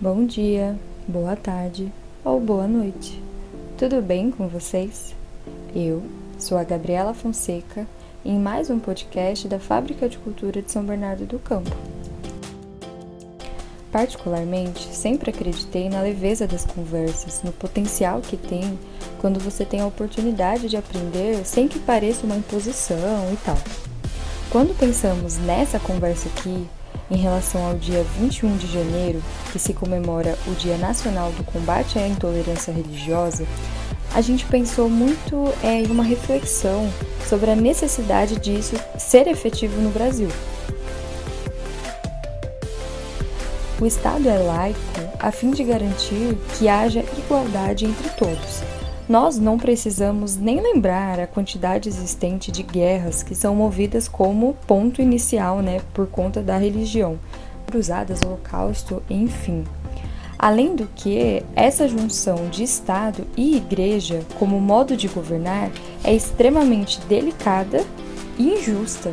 Bom dia, boa tarde ou boa noite. Tudo bem com vocês? Eu sou a Gabriela Fonseca em mais um podcast da Fábrica de Cultura de São Bernardo do Campo. Particularmente, sempre acreditei na leveza das conversas, no potencial que tem quando você tem a oportunidade de aprender sem que pareça uma imposição e tal. Quando pensamos nessa conversa aqui, em relação ao dia 21 de janeiro, que se comemora o Dia Nacional do Combate à Intolerância Religiosa, a gente pensou muito é, em uma reflexão sobre a necessidade disso ser efetivo no Brasil. O Estado é laico a fim de garantir que haja igualdade entre todos. Nós não precisamos nem lembrar a quantidade existente de guerras que são movidas como ponto inicial, né, por conta da religião, cruzadas, holocausto, enfim. Além do que, essa junção de Estado e Igreja como modo de governar é extremamente delicada e injusta.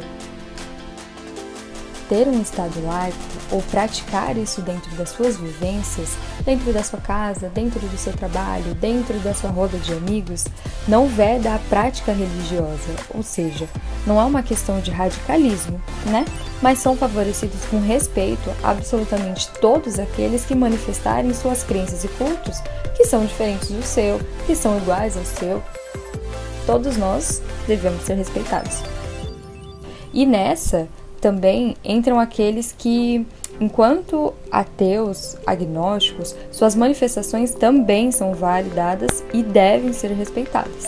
Ter um Estado laico ou praticar isso dentro das suas vivências, dentro da sua casa, dentro do seu trabalho, dentro da sua roda de amigos, não veda a prática religiosa, ou seja, não é uma questão de radicalismo, né? Mas são favorecidos com respeito absolutamente todos aqueles que manifestarem suas crenças e cultos que são diferentes do seu, que são iguais ao seu. Todos nós devemos ser respeitados. E nessa também entram aqueles que Enquanto ateus, agnósticos, suas manifestações também são validadas e devem ser respeitadas.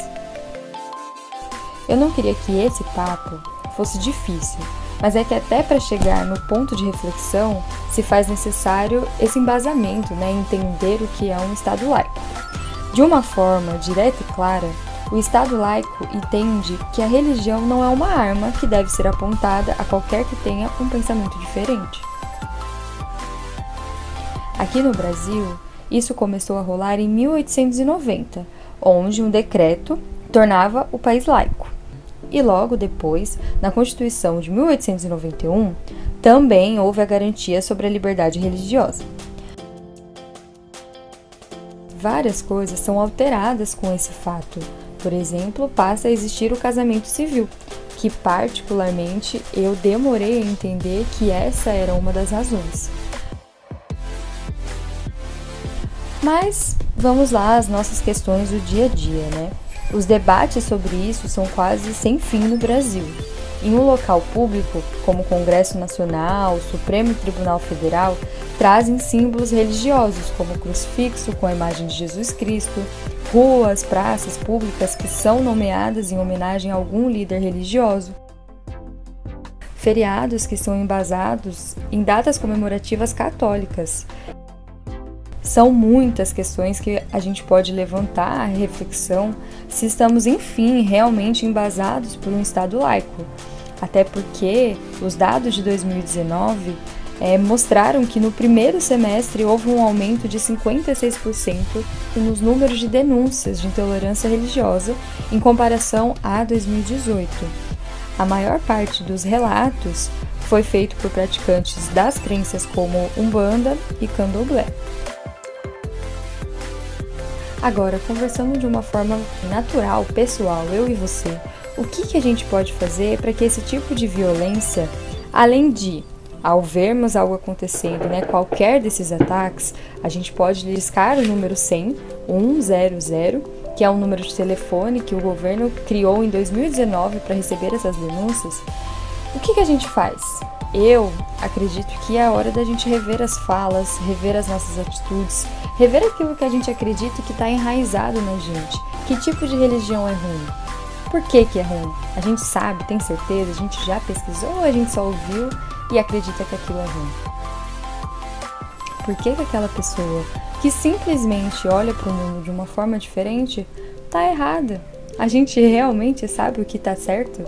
Eu não queria que esse papo fosse difícil, mas é que até para chegar no ponto de reflexão se faz necessário esse embasamento, né, entender o que é um Estado laico. De uma forma direta e clara, o Estado laico entende que a religião não é uma arma que deve ser apontada a qualquer que tenha um pensamento diferente. Aqui no Brasil, isso começou a rolar em 1890, onde um decreto tornava o país laico. E logo depois, na Constituição de 1891, também houve a garantia sobre a liberdade religiosa. Várias coisas são alteradas com esse fato. Por exemplo, passa a existir o casamento civil, que particularmente eu demorei a entender que essa era uma das razões. Mas vamos lá às nossas questões do dia a dia, né? Os debates sobre isso são quase sem fim no Brasil. Em um local público, como Congresso Nacional, Supremo Tribunal Federal, trazem símbolos religiosos, como crucifixo com a imagem de Jesus Cristo, ruas, praças públicas que são nomeadas em homenagem a algum líder religioso, feriados que são embasados em datas comemorativas católicas, são muitas questões que a gente pode levantar a reflexão se estamos, enfim, realmente embasados por um Estado laico. Até porque os dados de 2019 é, mostraram que no primeiro semestre houve um aumento de 56% nos números de denúncias de intolerância religiosa em comparação a 2018. A maior parte dos relatos foi feito por praticantes das crenças como Umbanda e Candomblé. Agora, conversando de uma forma natural, pessoal, eu e você, o que, que a gente pode fazer para que esse tipo de violência, além de ao vermos algo acontecendo, né, qualquer desses ataques, a gente pode discar o número 100, 100, que é um número de telefone que o governo criou em 2019 para receber essas denúncias. O que, que a gente faz? Eu acredito que é a hora da gente rever as falas, rever as nossas atitudes, rever aquilo que a gente acredita que está enraizado na gente. Que tipo de religião é ruim? Por que, que é ruim? A gente sabe, tem certeza, a gente já pesquisou ou a gente só ouviu e acredita que aquilo é ruim? Por que, que aquela pessoa que simplesmente olha para o mundo de uma forma diferente está errada? A gente realmente sabe o que está certo?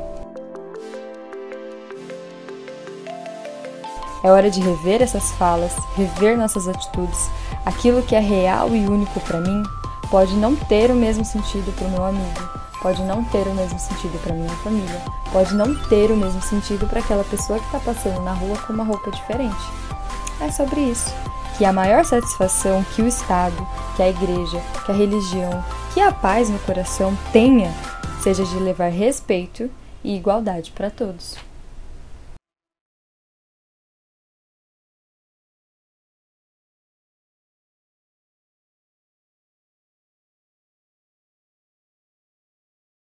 É hora de rever essas falas, rever nossas atitudes. Aquilo que é real e único para mim pode não ter o mesmo sentido para o meu amigo, pode não ter o mesmo sentido para minha família, pode não ter o mesmo sentido para aquela pessoa que está passando na rua com uma roupa diferente. É sobre isso. que a maior satisfação que o Estado, que a Igreja, que a religião, que a paz no coração tenha seja de levar respeito e igualdade para todos.